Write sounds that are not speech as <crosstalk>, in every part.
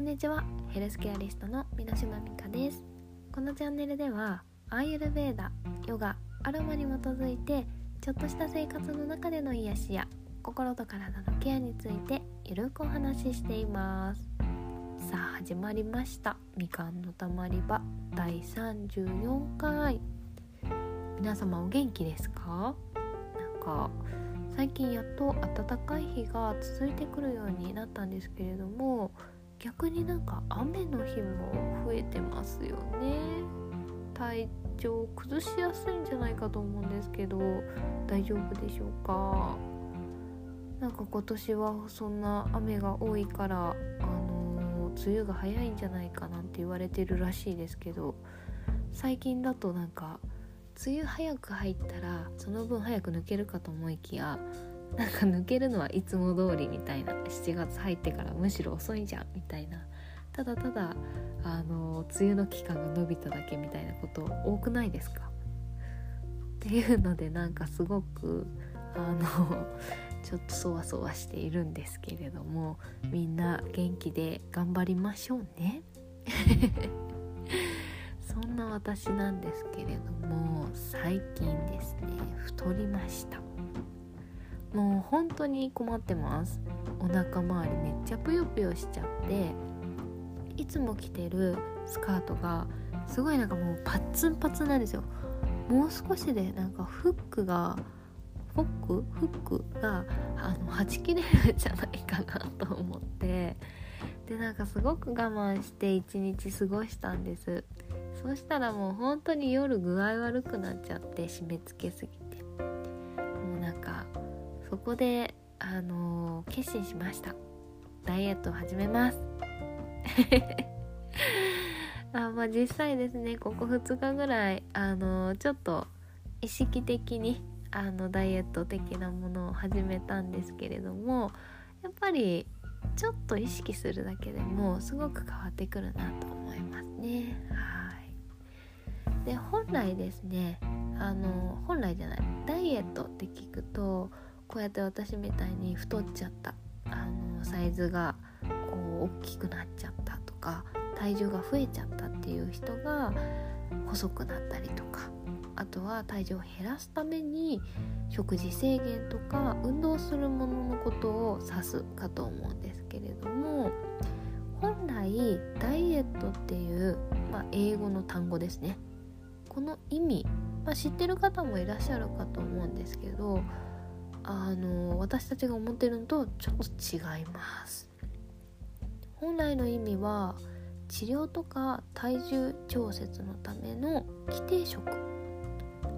こんにちは。ヘルスケアリストの三島美香です。このチャンネルではアーユルベーダヨガアロマに基づいてちょっとした生活の中での癒しや心と体のケアについてゆるくお話ししています。さあ始まりました。みかんのたまり場第34回。皆様お元気ですか？なんか最近やっと暖かい日が続いてくるようになったんですけれども逆になんか雨の日も増えてますよね。体調崩しやすいんじゃないかと思うんですけど大丈夫でしょうか？なんか今年はそんな雨が多いからあの、梅雨が早いんじゃないかなんて言われてるらしいですけど最近だとなんか梅雨早く入ったらその分早く抜けるかと思いきやなんか抜けるのはいつも通りみたいな。7月入ってからむしろ遅いじゃんみたいな。ただただあの梅雨の期間が伸びただけみたいなこと多くないですか？っていうのでなんかすごくあのちょっとそわそわしているんですけれどもみんな元気で頑張りましょうね。<laughs> そんな私なんですけれども最近ですね太りました。もう本当に困ってます。お腹周りめっちゃぷよぷよしちゃっていつも着てるスカートがすごいなんかもうパッツンパツンなんですよ。もう少しでなんかフックがフック？フックがあのはち切れるんじゃないかなと思って。でなんかすごく我慢して一日過ごしたんです。そしたらもう本当に夜具合悪くなっちゃって締め付けすぎそこであのー、決心しました。ダイエットを始めます。<laughs> あまあ実際ですねここ2日ぐらいあのー、ちょっと意識的にあのダイエット的なものを始めたんですけれどもやっぱりちょっと意識するだけでもすごく変わってくるなと思いますね。はい。で本来ですねあの本来じゃないダイエットって聞くとこうやって私みたいに太っちゃったあのサイズがこう大きくなっちゃったとか体重が増えちゃったっていう人が細くなったりとかあとは体重を減らすために食事制限とか運動するもののことを指すかと思うんですけれども本来ダイエットっていう、まあ、英語の単語ですね。この意味、まあ、知ってる方もいらっしゃるかと思うんですけどあの私たちが思ってるのとちょっと違います。本来の意味は治療とか体重調節のための規定食。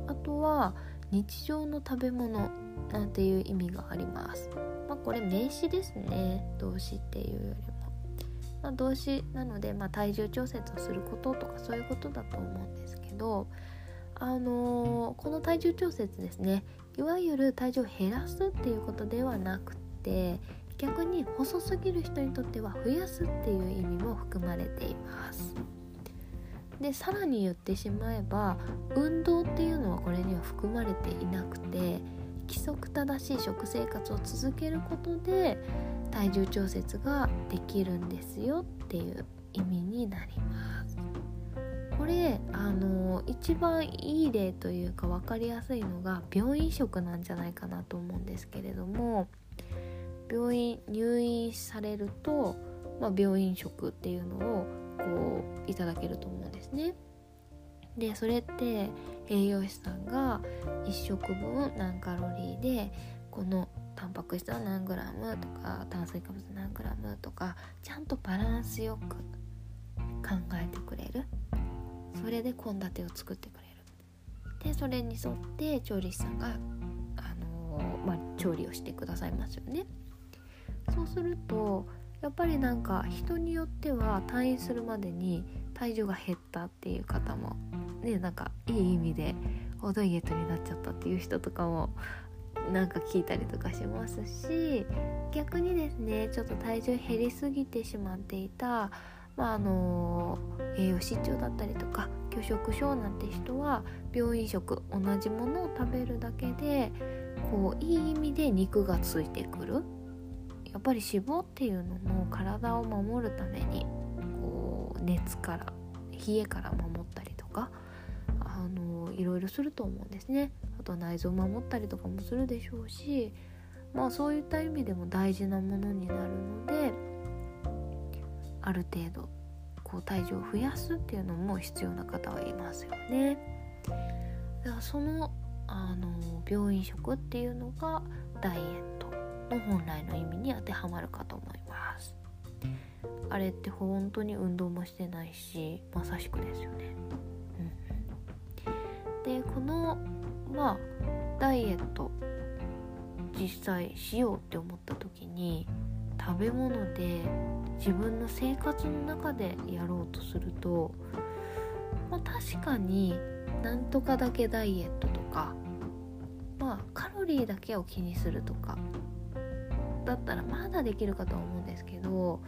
あとは日常の食べ物なんていう意味があります。まあこれ名詞ですね。動詞っていうよりも、まあ、動詞なので、まあ、体重調節をすることとかそういうことだと思うんですけどあのー、この体重調節ですね。いわゆる体重を減らすっていうことではなくて逆に細すぎる人にとっては増やすっていう意味も含まれています。でさらに言ってしまえば運動っていうのはこれには含まれていなくて規則正しい食生活を続けることで体重調節ができるんですよっていう意味になります。これあの一番いい例というか分かりやすいのが病院食なんじゃないかなと思うんですけれども病院入院されると、まあ、病院食っていうのをこういただけると思うんですね。でそれって栄養士さんが1食分何カロリーでこのタンパク質は何グラムとか炭水化物何グラムとかちゃんとバランスよく考えてくれるそれで献立を作ってくれる。でそれに沿って調理師さんが、あのー、まあ、調理をしてくださいますよね。そうするとやっぱりなんか人によっては退院するまでに体重が減ったっていう方もねなんかいい意味でおダイエットになっちゃったっていう人とかもなんか聞いたりとかしますし逆にですねちょっと体重減りすぎてしまっていたまあ、あの栄養失調だったりとか拒食症なんて人は病院食同じものを食べるだけでこういい意味で肉がついてくる。やっぱり脂肪っていうのも体を守るためにこう熱から冷えから守ったりとかあのいろいろすると思うんですね。あと内臓を守ったりとかもするでしょうしまあそういった意味でも大事なものになるのである程度こう体重を増やすっていうのも必要な方はいますよね。だからそのあの病院食っていうのがダイエットの本来の意味に当てはまるかと思います。あれって本当に運動もしてないしまさしくですよね。うん、でこのまあダイエット実際しようって思った時に食べ物で自分の生活の中でやろうとすると、まあ、確かになんとかだけダイエットとかまあカロリーだけを気にするとかだったらまだできるかとは思うんですけど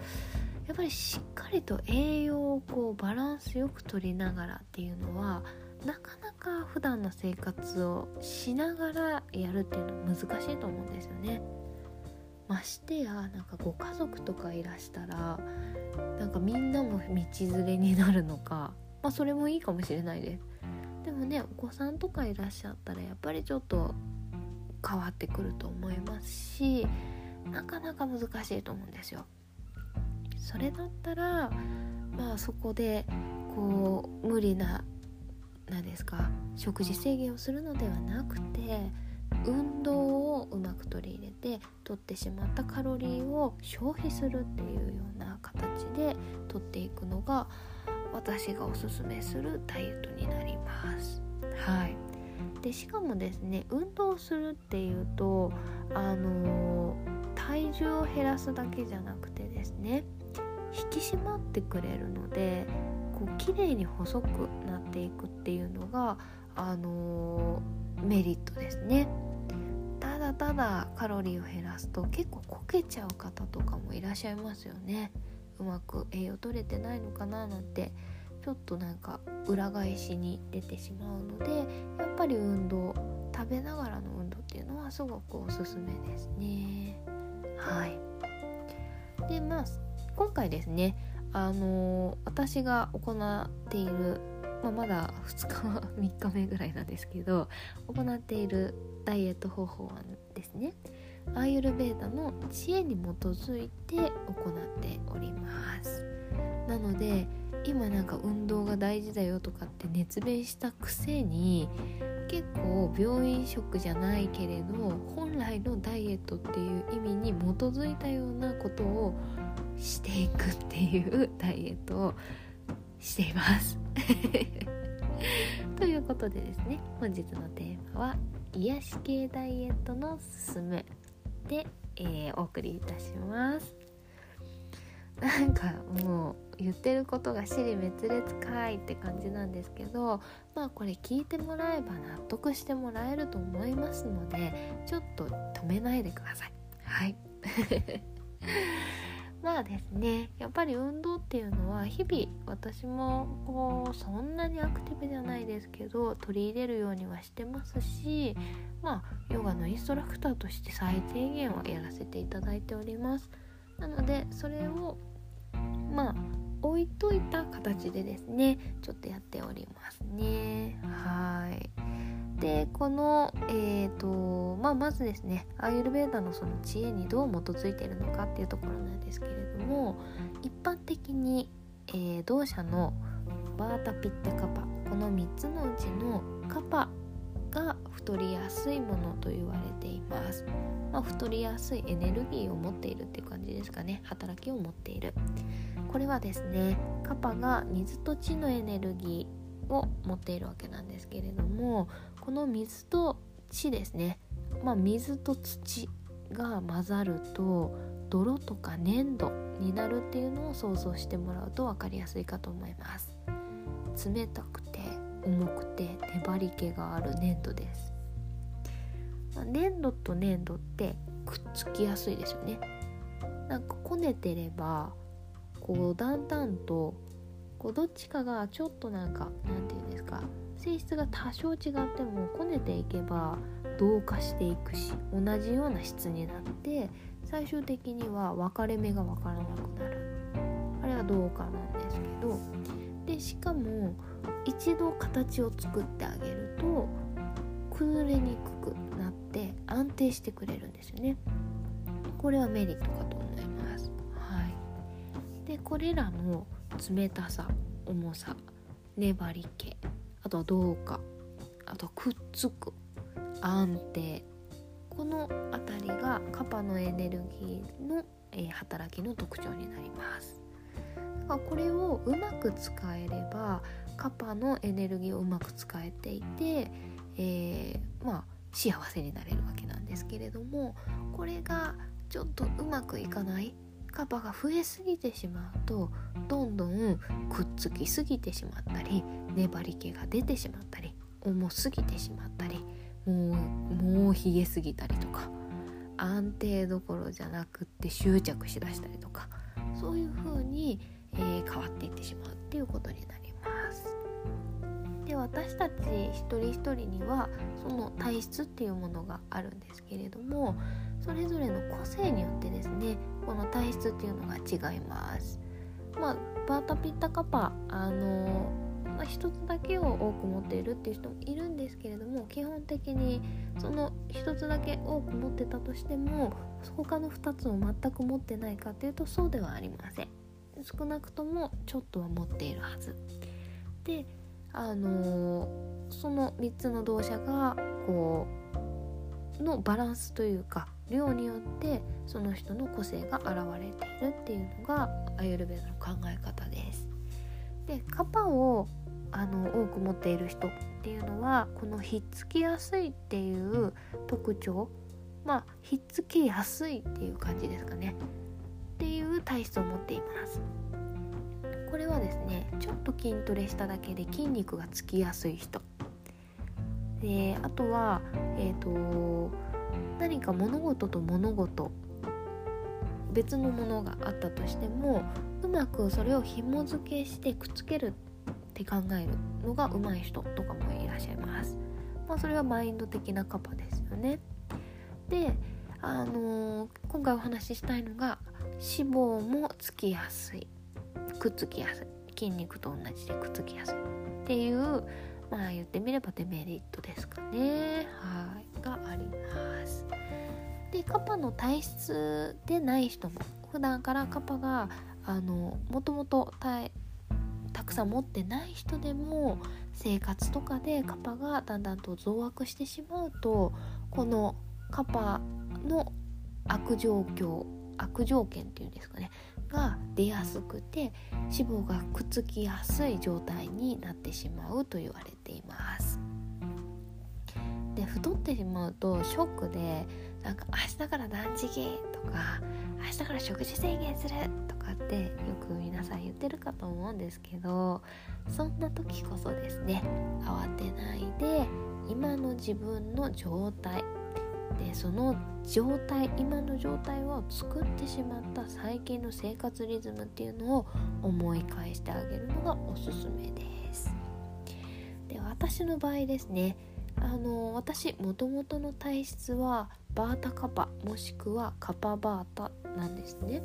やっぱりしっかりと栄養をこうバランスよく取りながらっていうのはなかなか普段の生活をしながらやるっていうのは難しいと思うんですよね。ましてやなんかご家族とかいらしたらなんかみんなも道連れになるのかまあそれもいいかもしれないで。すでもねお子さんとかいらっしゃったらやっぱりちょっと変わってくると思いますしなかなか難しいと思うんですよ。それだったらまあそこでこう無理な何ですか食事制限をするのではなくて運動をうまく取り入れて取ってしまったカロリーを消費するっていうような形で取っていくのが私がおすすめするダイエットになります。はいでしかもですね運動するっていうとあの体重を減らすだけじゃなくてですね引き締まってくれるのでこう綺麗に細くなっていくっていうのがあのメリットですね。ただカロリーを減らすと結構こけちゃう方とかもいらっしゃいますよね。うまく栄養取れてないのかななんてちょっとなんか裏返しに出てしまうのでやっぱり運動食べながらの運動っていうのはすごくおすすめですね。はい。でまあ今回ですねあのー、私が行っているまあ、まだ2日3日目ぐらいなんですけど行っているダイエット方法はですねアーユルベーダの知恵に基づいて行っております。なので今なんか運動が大事だよとかって熱弁したくせに結構病院食じゃないけれど本来のダイエットっていう意味に基づいたようなことをしていくっていうダイエットをしています。<laughs> ということでですね本日のテーマは癒し系ダイエットのすすめで、えー、お送りいたします。なんかもう言ってることが尻滅裂かいって感じなんですけどまあこれ聞いてもらえば納得してもらえると思いますのでちょっと止めないでください。はい。まあですね。やっぱり運動っていうのは日々私もこうそんなにアクティブじゃないですけど取り入れるようにはしてますしまあヨガのインストラクターとして最低限はやらせていただいております。なのでそれをまあ置いといた形でですねちょっとやっておりますね。はい。でこの、えーとまあ、まずですねアーユルベーダのその知恵にどう基づいているのかっていうところなんですけれども一般的に、えー、同社のバータピッテカパこの3つのうちのカパが太りやすいものと言われています、まあ、太りやすいエネルギーを持っているっていう感じですかね。働きを持っている。これはですねカパが水と地のエネルギーを持っているわけなんですけれどもこの水と地ですね、まあ、水と土が混ざると泥とか粘土になるっていうのを想像してもらうと分かりやすいかと思います。冷たくて重くて粘り気がある粘土です、粘土と粘土ってくっつきやすいですよね。なんかこねてればこうだんだんとこうどっちかがちょっとなんかなんて言うんですか性質が多少違ってもこねていけば同化していくし同じような質になって最終的には分かれ目が分からなくなる。あれはどうかなんですけどでしかも一度形を作ってあげると崩れにくくなって安定してくれるんですよね。これはメリットかと思います。はい。でこれらの冷たさ重さ粘り気あとはうか。あとくっつく。安定。この辺りがカパのエネルギーの、えー、働きの特徴になります。だからこれをうまく使えればカパのエネルギーをうまく使えていて、えー、まあ幸せになれるわけなんですけれどもこれがちょっとうまくいかないカパが増えすぎてしまうとどんどんくっつきすぎてしまったり粘り気が出てしまったり重すぎてしまったりもうもう冷えすぎたりとか安定どころじゃなくって執着しだしたりとかそういう風に、えー、変わっていってしまうっていうことになります。で私たち一人一人にはその体質っていうものがあるんですけれどもそれぞれの個性によってですねこの体質っていうのが違います。まあ、バータピッタカパあのま、1つだけを多く持っているっていう人もいるんですけれども基本的にその1つだけ多く持ってたとしても他の2つを全く持ってないかっていうとそうではありません少なくともちょっとは持っているはずであの、その3つの動作がこうのバランスというか量によってその人の個性が現れているっていうのがアユルベダの考え方です。でカパをあの多く持っている人っていうのはこのひっつきやすいっていう特徴まあひっつきやすいっていう感じですかね。っていう体質を持っています。これはですねちょっと筋トレしただけで筋肉がつきやすい人であとはえ、ー、と何か物事と物事別のものがあったとしてもうまくそれを紐付けしてくっつけるって考えるのが上手い人とかもいらっしゃいます。まあ、それはマインド的なカパですよね。で、あのー、今回お話ししたいのが脂肪もつきやすいくっつきやすい筋肉と同じでくっつきやすいっていうまあ言ってみればデメリットですかね。はい。があります。でカパの体質でない人も普段からカパがあのもともとたくさん持ってない人でも生活とかでカパがだんだんと増悪してしまうとこのカパの悪状況悪条件っていうんですかね。が出やすくて脂肪がくっつきやすい状態になってしまうと言われています。で太ってしまうとショックでなんか明日から断食とか明日から食事制限するとかってよく皆さん言ってるかと思うんですけどそんな時こそですね慌てないで今の自分の状態でその状態今の状態を作ってしまった最近の生活リズムっていうのを思い返してあげるのがおすすめですで私の場合ですねあの私もともとの体質はバータカパもしくはカパバータなんですね。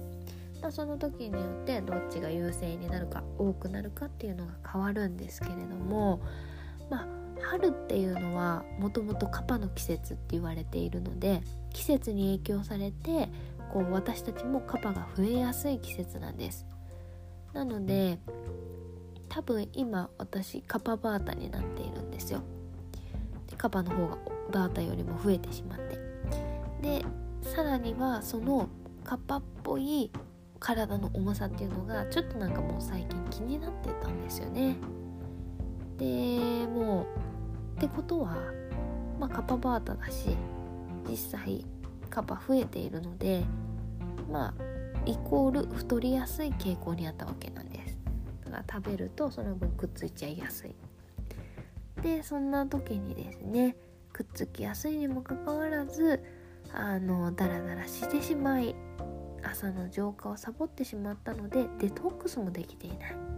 ま、その時によってどっちが優勢になるか多くなるかっていうのが変わるんですけれどもまあ春っていうのはもともとカパの季節って言われているので季節に影響されてこう私たちもカパが増えやすい季節なんです。なので多分今私カパバータになっているんですよ。でカパの方がバータよりも増えてしまって。でさらにはそのカパっぽい体の重さっていうのがちょっとなんかもう最近気になってたんですよね。でもうってことはまあカパバータだし実際カパ増えているのでまあイコール太りやすい傾向にあったわけなんです。だから食べるとその分くっついちゃいやすい。でそんな時にですねくっつきやすいにもかかわらずあのダラダラしてしまい朝の浄化をサボってしまったのでデトックスもできていない。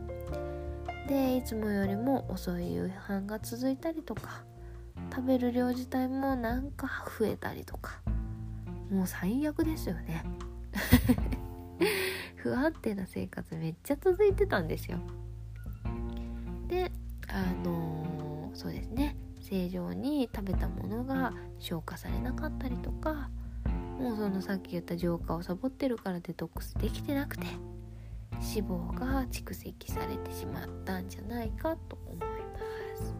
でいつもよりも遅い夕飯が続いたりとか食べる量自体もなんか増えたりとか。もう最悪ですよね。<laughs> 不安定な生活めっちゃ続いてたんですよ。であのー、そうですね。正常に食べたものが消化されなかったりとかもうそのさっき言った浄化をサボってるからデトックスできてなくて脂肪が蓄積されてしまったんじゃないかと思います、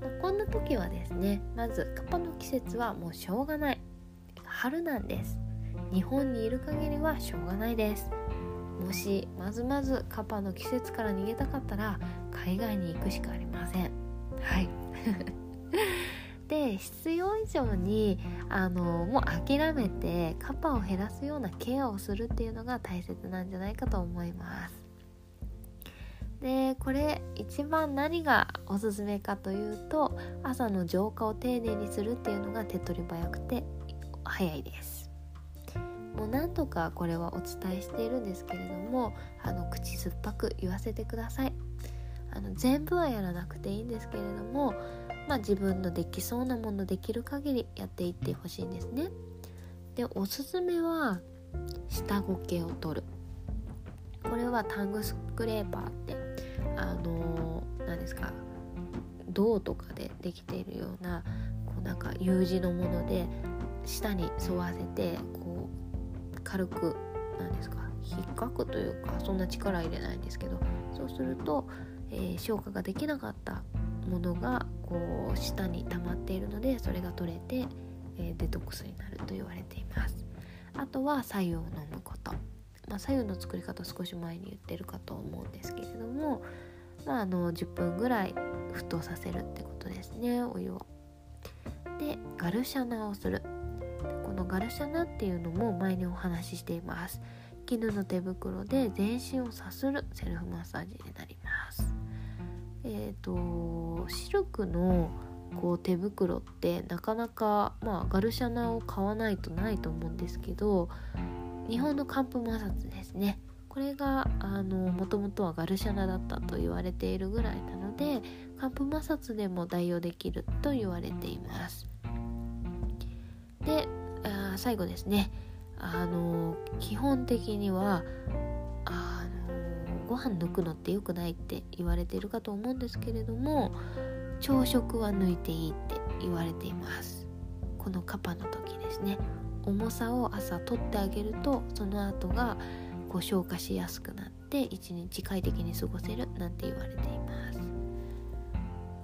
まあ、こんな時はですねまずカパの季節はもうしょうがない。春なんです。日本にいる限りはしょうがないです。もしまずまずカパの季節から逃げたかったら海外に行くしかありません。はい。<laughs> で必要以上にあのもう諦めてカパを減らすようなケアをするっていうのが大切なんじゃないかと思います。でこれ一番何がおすすめかというと朝の浄化を丁寧にするっていうのが手っ取り早くて早いです。もう何とかこれはお伝えしているんですけれどもあの口酸っぱく言わせてください。あの全部はやらなくていいんですけれどもまあ、自分のできそうなものできる限りやっていってほしいんですね。でおすすめは下苔を取るこれはタングスクレーパーってあの何ですか銅とかでできているようなこうなんか U 字のもので下に沿わせてこう軽く何ですか引っかくというかそんな力入れないんですけどそうすると、えー、消化ができなかったものがこう下に溜まっているのでそれが取れて、えー、デトックスになると言われています。あとは白湯を飲むこと。まあ、左右の作り方少し前に言ってるかと思うんですけれども、まあ、あの10分ぐらい沸騰させるってことですねお湯を。でガルシャナをする。このガルシャナっていうのも前にお話ししています。絹の手袋で全身をさするセルフマッサージになります。え、ー、とシルクのこう手袋ってなかなかまあガルシャナを買わないとないと思うんですけど日本の寒風摩擦ですね。これがもともとはガルシャナだったと言われているぐらいなので寒風摩擦でも代用できると言われています。であ最後ですね。あの基本的にはご飯抜くのって良くないって言われているかと思うんですけれども朝食は抜いていいって言われています。このカパの時ですね。重さを朝取ってあげるとその後がこう消化しやすくなって一日快適に過ごせるなんて言われています。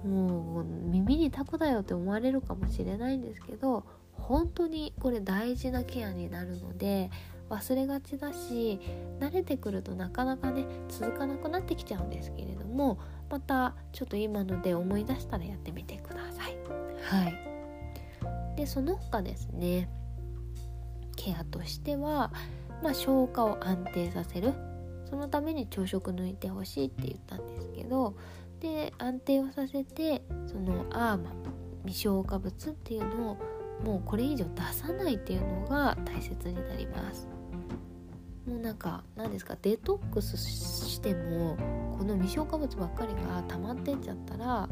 もう耳にタコだよって思われるかもしれないんですけど本当にこれ大事なケアになるので忘れがちだし慣れてくるとなかなかね続かなくなってきちゃうんですけれどもまたちょっと今ので思い出したらやってみてください。はい、でその他ですねケアとしては、まあ、消化を安定させる。そのために朝食抜いてほしいって言ったんですけどで安定をさせてそのアーマ未消化物っていうのをもうこれ以上出さないっていうのが大切になりますもうなんか何ですかデトックスしてもこの未消化物ばっかりが溜まってっちゃったら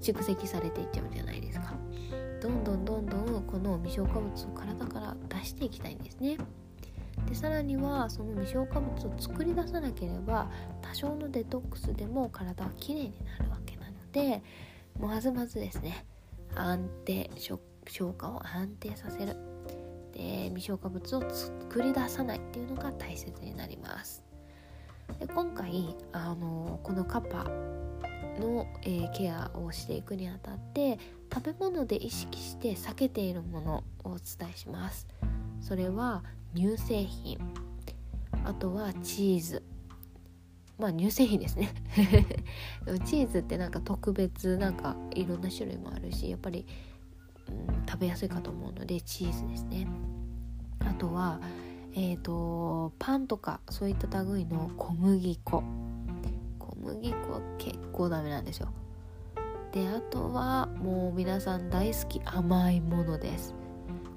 蓄積されていっちゃうじゃないですか。どんどんどんどんこの未消化物を体から出していきたいんですね。でさらにはその未消化物を作り出さなければ多少のデトックスでも体はきれいになるわけなのでまずまずですね安定消化を安定させる。で未消化物を作り出さないっていうのが大切になります。で今回あのこのカッパの、えー、ケアをしていくにあたって食べ物で意識して避けているものをお伝えします。それは乳製品。あとはチーズ。まあ乳製品ですね。<laughs> チーズってなんか特別なんかいろんな種類もあるしやっぱり食べやすいかと思うのでチーズですね。あとはえーと、パンとかそういった類の小麦粉。小麦粉結構ダメなんですよ。であとはもう皆さん大好き甘いものです。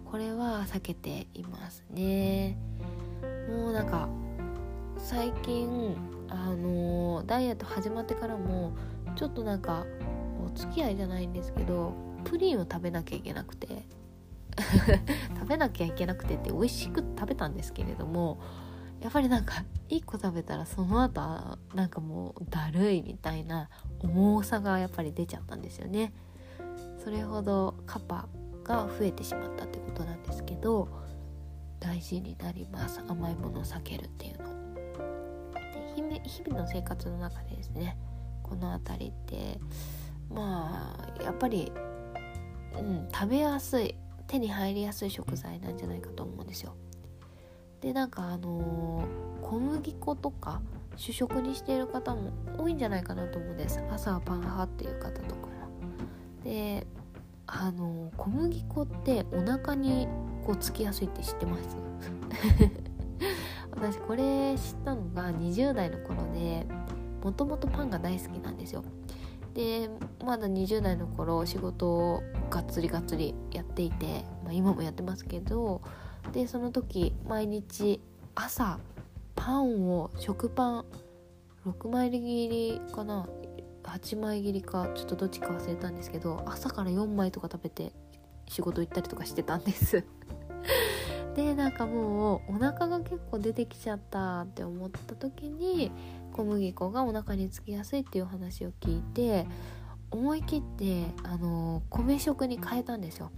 これは避けていますね。もうなんか最近あの、ダイエット始まってからもちょっとなんかお付き合いじゃないんですけどプリンを食べなきゃいけなくて。食べなきゃいけなくてって美味しく食べたんですけれどもやっぱりなんか1個食べたらその後なんかもうだるいみたいな重さがやっぱり出ちゃったんですよね。それほどカパが増えてしまったってことなんですけど大事になります。甘いものを避けるっていうの。で日々の生活の中でですねこの辺りってまあやっぱり、うん、食べやすい手に入りやすい食材なんじゃないかと思うんですよ。でなんかあのー、小麦粉とか主食にしている方も多いんじゃないかなと思うんです。朝はパン派っていう方とかもであのー、小麦粉ってお腹にこうつきやすいって知ってます？<laughs> 私これ知ったのが20代の頃でもともとパンが大好きなんですよ。でまだ20代の頃仕事をがっつりがっつりやっていて、まあ、今もやってますけどでその時毎日朝パンを食パン6枚切りかな8枚切りかちょっとどっちか忘れたんですけど朝から4枚とか食べて仕事行ったりとかしてたんです。でなんかもうお腹が結構出てきちゃったって思った時に小麦粉がお腹につきやすいっていう話を聞いて思い切ってあの米食に変えたんですよ。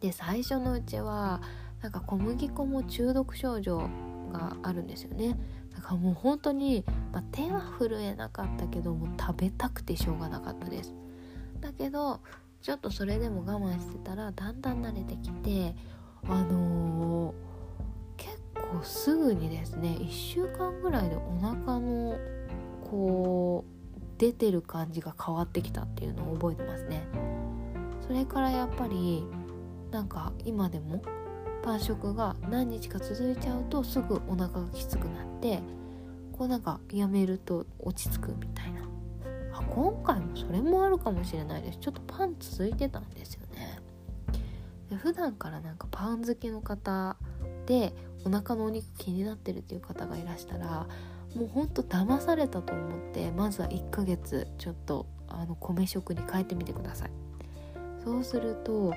で最初のうちはなんか小麦粉も中毒症状があるんですよね。だからもう本当に、まあ、手は震えなかったけども食べたくてしょうがなかったです。だけどちょっとそれでも我慢してたらだんだん慣れてきてあのー、結構すぐにですね1週間ぐらいでお腹のこう出てる感じが変わってきたっていうのを覚えてますね。それからやっぱりなんか今でもパン食が何日か続いちゃうとすぐお腹がきつくなってこうなんかやめると落ち着くみたいな。あ今回もそれもあるかもしれないです。ちょっとパン続いてたんですよね。普段からなんかパン好きの方でお腹のお肉気になってるっていう方がいらしたらもうほんと騙されたと思ってまずは1ヶ月ちょっとあの米食に変えてみてください。そうすると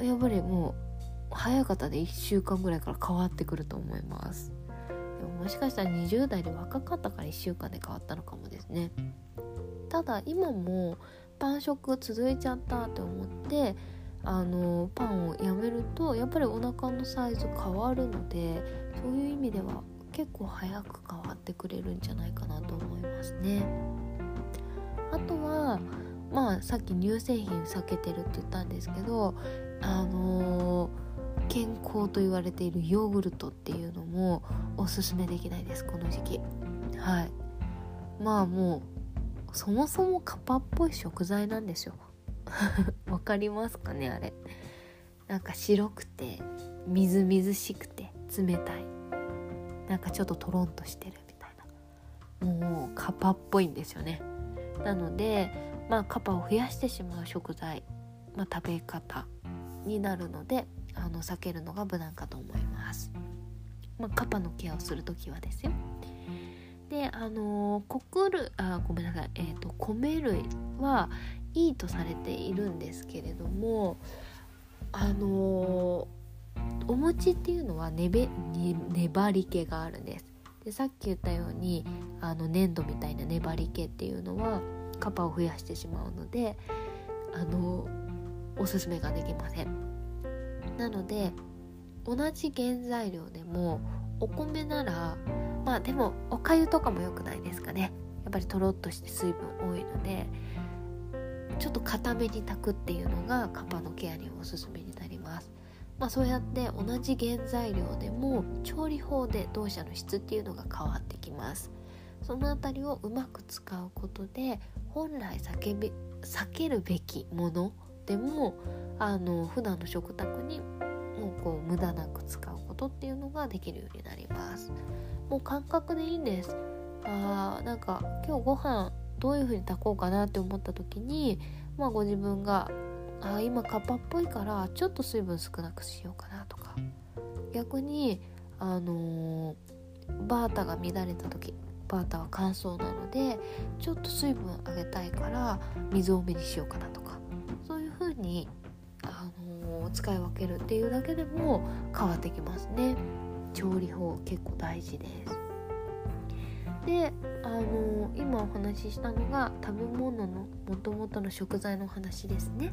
やっぱりもう早い方で1週間ぐらいから変わってくると思います。でももしかしたら20代で若かったから1週間で変わったのかもですね。ただ今もパン食続いちゃったって思ってあのパンをやめるとやっぱりお腹のサイズ変わるのでそういう意味では結構早く変わってくれるんじゃないかなと思いますね。あとはまあさっき乳製品避けてるって言ったんですけどあのー健康と言われているヨーグルトっていうのもおすすめできないですこの時期。はい。まあもうそもそもカパっぽい食材なんですよ。<laughs> わかりますかねあれ。なんか白くてみずみずしくて冷たい。なんかちょっとトロンとしてるみたいな。もうカパっぽいんですよね。なのでまあカパを増やしてしまう食材、まあ、食べ方になるのであの避けるのが無難かと思います。まあ、カパのケアをする時はですよ。であの穀類あごめんなさい、えーと、米類はいいとされているんですけれどもあのお餅っていうのはねべ粘り気があるんです。でさっき言ったようにあの粘土みたいな粘り気っていうのはカパを増やしてしまうのであのおすすめができません。なので同じ原材料でもお米ならまあでもおかゆとかも良くないですかねやっぱりとろっとして水分多いのでちょっと固めに炊くっていうのがカパのケアにおすすめになります。まあそうやって同じ原材料でも調理法で同社の質っていうのが変わってきます。その辺りをうまく使うことで本来避け避けるべきものでもあの普段の食卓にもうこう無駄なく使うことっていうのができるようになります。もう感覚でいいんです。あーなんか今日ご飯どういう風に炊こうかなって思った時にまあご自分があ今カッパっぽいからちょっと水分少なくしようかなとか。逆にあのー、バータが乱れた時バータは乾燥なのでちょっと水分上げたいから水多めにしようかなとか。そういう風にあの使い分けるっていうだけでも変わってきますね。調理法結構大事です。であの今お話ししたのが食べ物のもともとの食材の話ですね。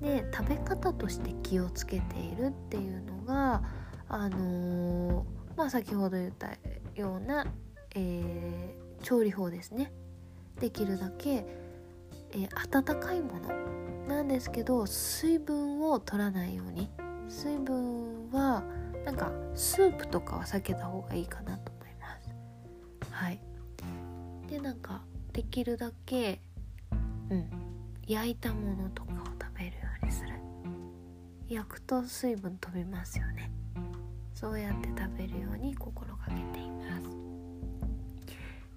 で食べ方として気をつけているっていうのがあのまあ先ほど言ったような、えー、調理法ですね。できるだけ、えー、温かいものなんですけど水分を取らないように。水分はなんかスープとかは避けた方がいいかなと。はい。でなんかできるだけうん。焼いたものとかを食べるようにする。焼くと水分飛びますよね。そうやって食べるように心がけています。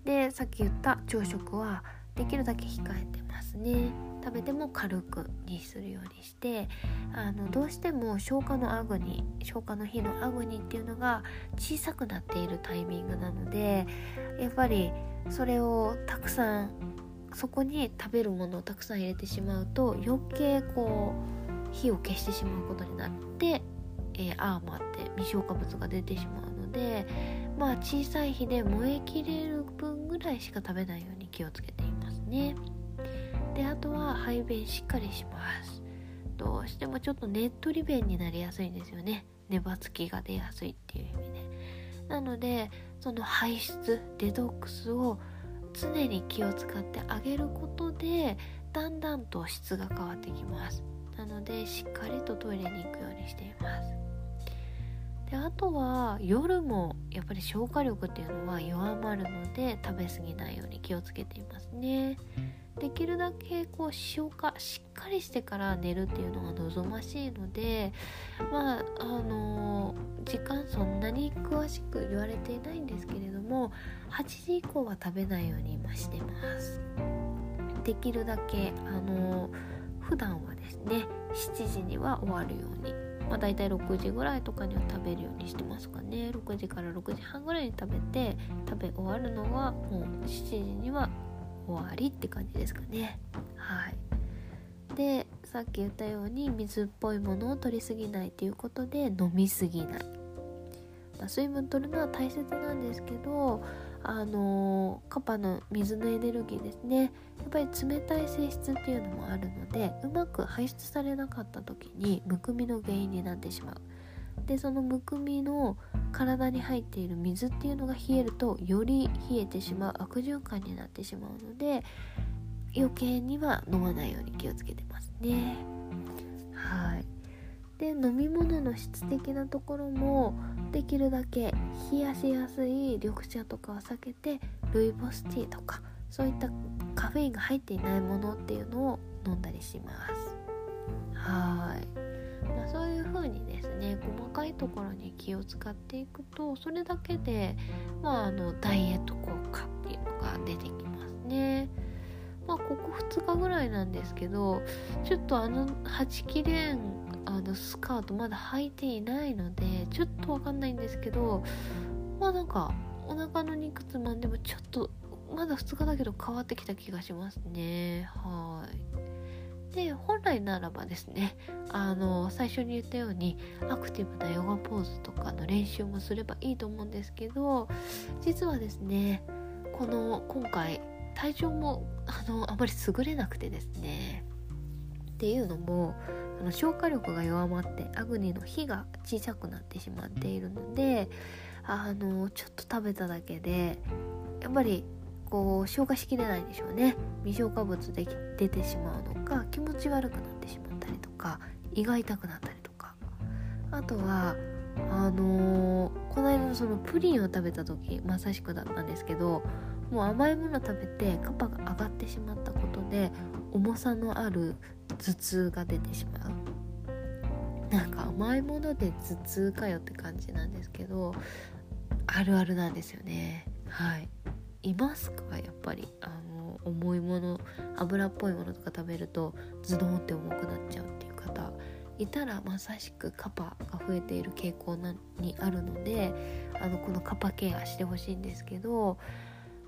でさっき言った朝食はできるだけ控えてますね食べても軽くにするようにしてあのどうしても消化のアグニ消化の日のアグニっていうのが小さくなっているタイミングなのでやっぱりそれをたくさんそこに食べるものをたくさん入れてしまうと余計こう火を消してしまうことになって、えー、アーマーって未消化物が出てしまうのでまあ小さい火で燃えきれる分ぐらいしか食べないように気をつけていますね。であとは排便しっかりします。どうしてもちょっとねっとり便になりやすいんですよね。ネバつきが出やすいっていう意味で。なのでその排出デトックスを常に気を使ってあげることでだんだんと質が変わってきます。なのでしっかりとトイレに行くようにしています。であとは夜もやっぱり消化力っていうのは弱まるので食べ過ぎないように気をつけていますね。できるだけこう消化しっかりしてから寝るっていうのが望ましいのでまああのー、時間そんなに詳しく言われていないんですけれども8時以降は食べないように今してます。できるだけあのー、普段はですね7時には終わるようにまあ、大体6時ぐらいとかには食べるようにしてますかね。6時から6時半ぐらいに食べて食べ終わるのはもう7時には終わりって感じですかね。はい。でさっき言ったように水っぽいものを取りすぎないということで飲みすぎない、水分取るのは大切なんですけどあの、カパの水のエネルギーですね。やっぱり冷たい性質っていうのもあるのでうまく排出されなかった時にむくみの原因になってしまう。でそのむくみの体に入っている水っていうのが冷えるとより冷えてしまう悪循環になってしまうので余計には飲まないように気をつけてますね。はい。で飲み物の質的なところもできるだけ冷やしやすい緑茶とかを避けてルイボスティーとかそういったカフェインが入っていないものっていうのを飲んだりします。はい。まあ、そういう風にですね細かいところに気を使っていくとそれだけで、まあ、あのダイエット効果っていうのが出てきますね。まあ、ここ2日ぐらいなんですけどちょっとあのはちきれんあのスカートまだ履いていないのでちょっとわかんないんですけどまあなんかお腹の肉つまんでもちょっとまだ2日だけど変わってきた気がしますねはい。で本来ならばですねあの最初に言ったようにアクティブなヨガポーズとかの練習もすればいいと思うんですけど実はですねこの今回体調もあのあまり優れなくてですねっていうのもあの消化力が弱まってアグニの火が小さくなってしまっているのであのちょっと食べただけでやっぱりこう消化しきれないんでしょうね。未消化物で出てしまうのか気持ち悪くなってしまったりとか胃が痛くなったりとか。あとはあのー、この間のそのプリンを食べた時まさしくだったんですけどもう甘いもの食べてカパが上がってしまったことで重さのある頭痛が出てしまう。なんか甘いもので頭痛かよって感じなんですけどあるあるなんですよね。はい。いますか？やっぱりあの重いもの油っぽいものとか食べるとズドンって重くなっちゃうっていう方いたらまさしくカパが増えている傾向なにあるのであのこのカパケアしてほしいんですけど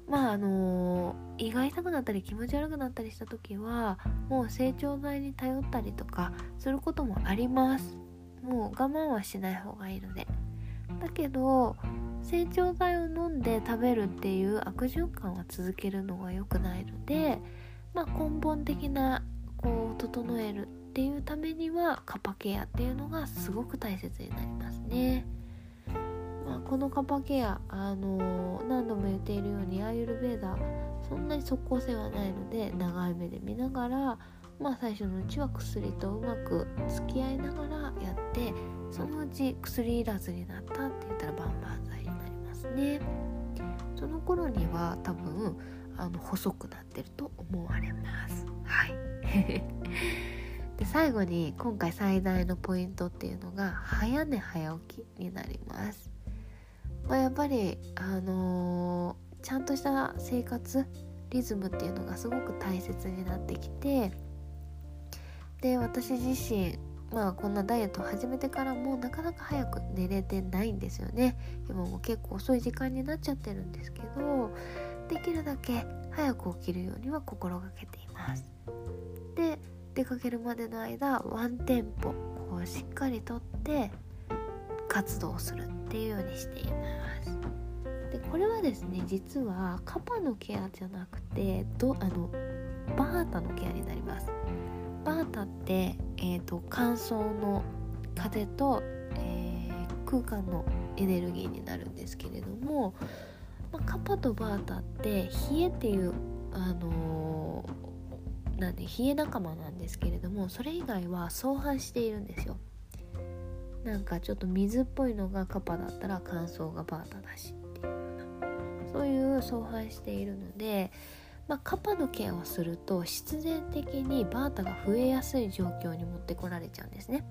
まああの胃が痛くなったり気持ち悪くなったりした時はもう成長剤に頼ったりとかすることもあります。もう我慢はしない方がいいので。だけど成長剤を飲んで食べるっていう悪循環は続けるのが良くないので、まあ、根本的なこう整えるっていうためにはカパケアっていうのがすごく大切になりますね。まあ、このカパケア、あのー、何度も言っているようにアーユルベーダーそんなに即効性はないので長い目で見ながら、まあ、最初のうちは薬とうまく付き合いながらやってそのうち薬いらずになったって言ったらバンバン剤になりますね。その頃には多分あの細くなってると思われます。はい <laughs> で最後に今回最大のポイントっていうのが早寝早起きになります。まあ、やっぱりあのー、ちゃんとした生活リズムっていうのがすごく大切になってきてで私自身まあこんなダイエットを始めてからもなかなか早く寝れてないんですよね。今も結構遅い時間になっちゃってるんですけどできるだけ早く起きるようには心がけています。で出かけるまでの間ワンテンポこうしっかりとって活動するっていうようにしています。でこれはですね実はカパのケアじゃなくてどあのバータのケアになりますバータって、えーと、乾燥の風と、えー、空間のエネルギーになるんですけれども、まあ、カパとバータって冷えっていうあのー、なんで冷え仲間なんですけれどもそれ以外は相反しているんですよ。なんかちょっと水っぽいのがカパだったら乾燥がバータだしっていうようなそういう相反しているのでまあ、カパのケアをすると必然的にバータが増えやすい状況に持ってこられちゃうんですね。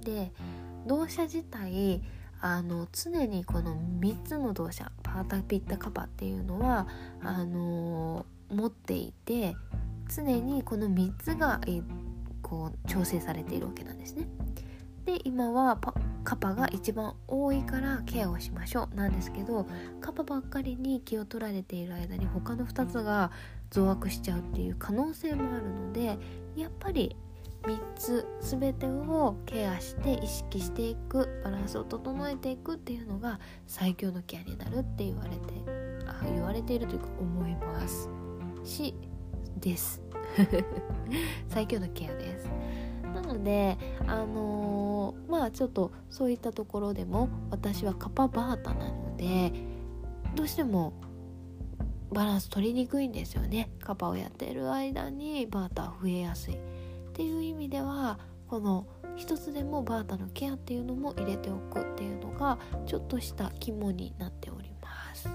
で動作自体あの常にこの3つの動作パータピッタカパっていうのはあの持っていて常にこの3つがこう調整されているわけなんですね。で今はカパが一番多いからケアをしましょうなんですけどカパばっかりに気を取られている間に他の2つが増悪しちゃうっていう可能性もあるのでやっぱり3つ全てをケアして意識していくバランスを整えていくっていうのが最強のケアになるって言われてあ言われているというか思います。しです。<laughs> 最強のケアです。なのであのー、まあちょっとそういったところでも私はカパバータなのでどうしてもバランス取りにくいんですよね。カパをやっている間にバータ増えやすい。っていう意味ではこの一つでもバータのケアっていうのも入れておくっていうのがちょっとした肝になっております。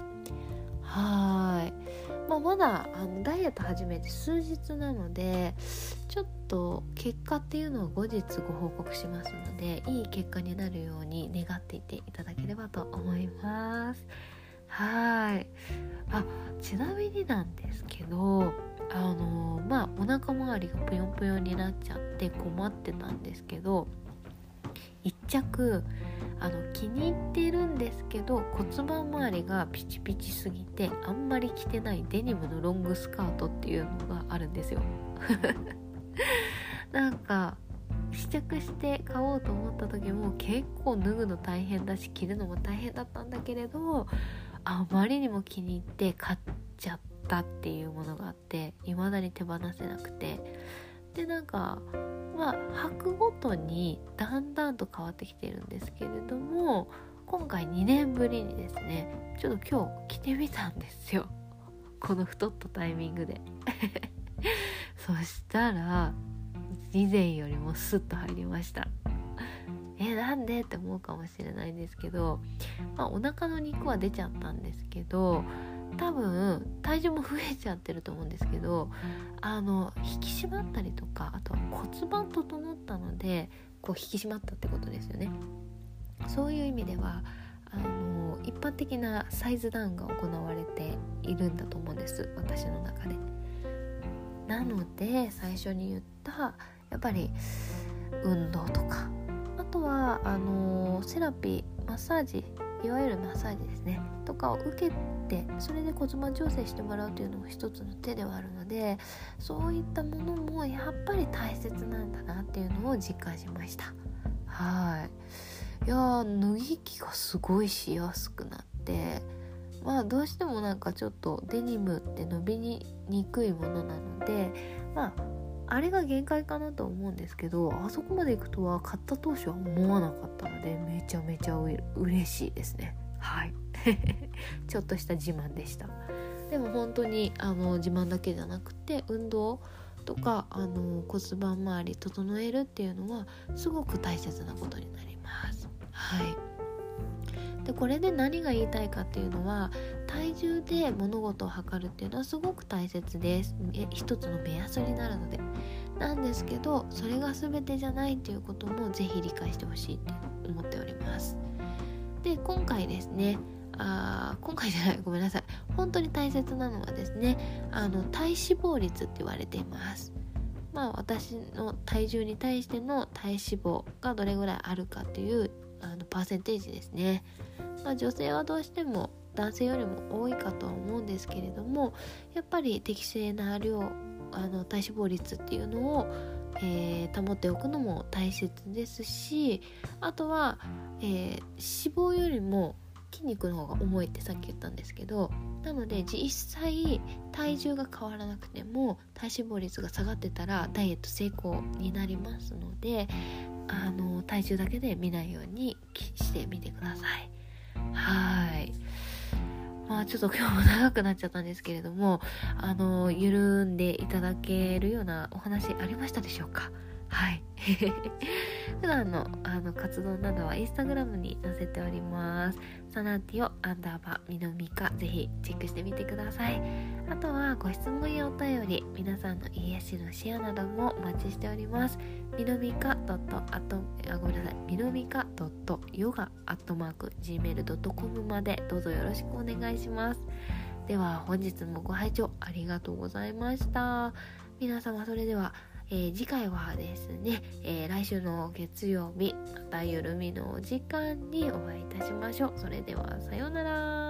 はい。まあ、まだあのダイエット始めて数日なのでちょっと結果っていうのを後日ご報告しますのでいい結果になるように願っていていただければと思います。はい。あちなみになんですけどあのまあお腹周りがぷよんぷよんになっちゃって困ってたんですけど1着あの気に入ってるんですけど骨盤周りがピチピチすぎてあんまり着てないデニムのロングスカートっていうのがあるんですよ。<laughs> なんか試着して買おうと思った時も結構脱ぐの大変だし着るのも大変だったんだけれどあまりにも気に入って買っちゃったっていうものがあって未だに手放せなくて。でなんかまあ履くごとにだんだんと変わってきてるんですけれども今回2年ぶりにですねちょっと今日着てみたんですよ。<laughs> この太ったタイミングで。<laughs> そしたら以前よりもスッと入りました。<laughs> えなんでって思うかもしれないんですけど、まあ、お腹の肉は出ちゃったんですけど多分体重も増えちゃってると思うんですけどあの引き締まったりとかあとは骨盤整ったのでこう引き締まったってことですよね。そういう意味ではあの一般的なサイズダウンが行われているんだと思うんです。私の中で。なので最初に言ったやっぱり運動とかあとはあのセラピーマッサージいわゆるマッサージですね。とかを受けてそれで骨盤調整してもらうというのも一つの手ではあるのでそういったものもやっぱり大切なんだなっていうのを実感しました。はい。いや脱ぎ着がすごいしやすくなってまあどうしてもなんかちょっとデニムって伸びにくいものなのでまああれが限界かなと思うんですけどあそこまで行くとは買った当初は思わなかったのでめちゃめちゃ嬉しいですね。はい。<laughs> ちょっとした自慢でした。でも本当にあの自慢だけじゃなくて運動とかあの骨盤周り整えるっていうのはすごく大切なことになります。はい。でこれで何が言いたいかっていうのは体重で物事を測るっていうのはすごく大切です。一つの目安になるので。なんですけどそれが全てじゃないっていうことも是非理解してほしいって思っております。で今回ですねあ今回じゃないごめんなさい。本当に大切なのはですねあの体脂肪率って言われています。まあ私の体重に対しての体脂肪がどれぐらいあるかっていうあのパーセンテージですね。まあ、女性はどうしても男性よりも多いかとは思うんですけれどもやっぱり適正な量あの体脂肪率っていうのを、えー、保っておくのも大切ですしあとは、えー、脂肪よりも筋肉の方が重いってさっき言ったんですけどなので実際体重が変わらなくても体脂肪率が下がってたらダイエット成功になりますのであの体重だけで見ないようにしてみてください。はい。まあちょっと今日も長くなっちゃったんですけれどもあの緩んでいただけるようなお話ありましたでしょうか？はい。<laughs> 普段のあの活動などはインスタグラムに載せております。サナティオアンダーバーミノミカぜひチェックしてみてください。あとはご質問やお便り皆さんの癒しのシェアなどもお待ちしております。ミノミカドットあとあごめんなさい。ミノミカドットヨガアットマーク gmail.com までどうぞよろしくお願いします。では本日もご拝聴ありがとうございました。皆様それではえー、次回はですね、えー、来週の月曜日またゆるみのお時間にお会いいたしましょう。それではさようなら。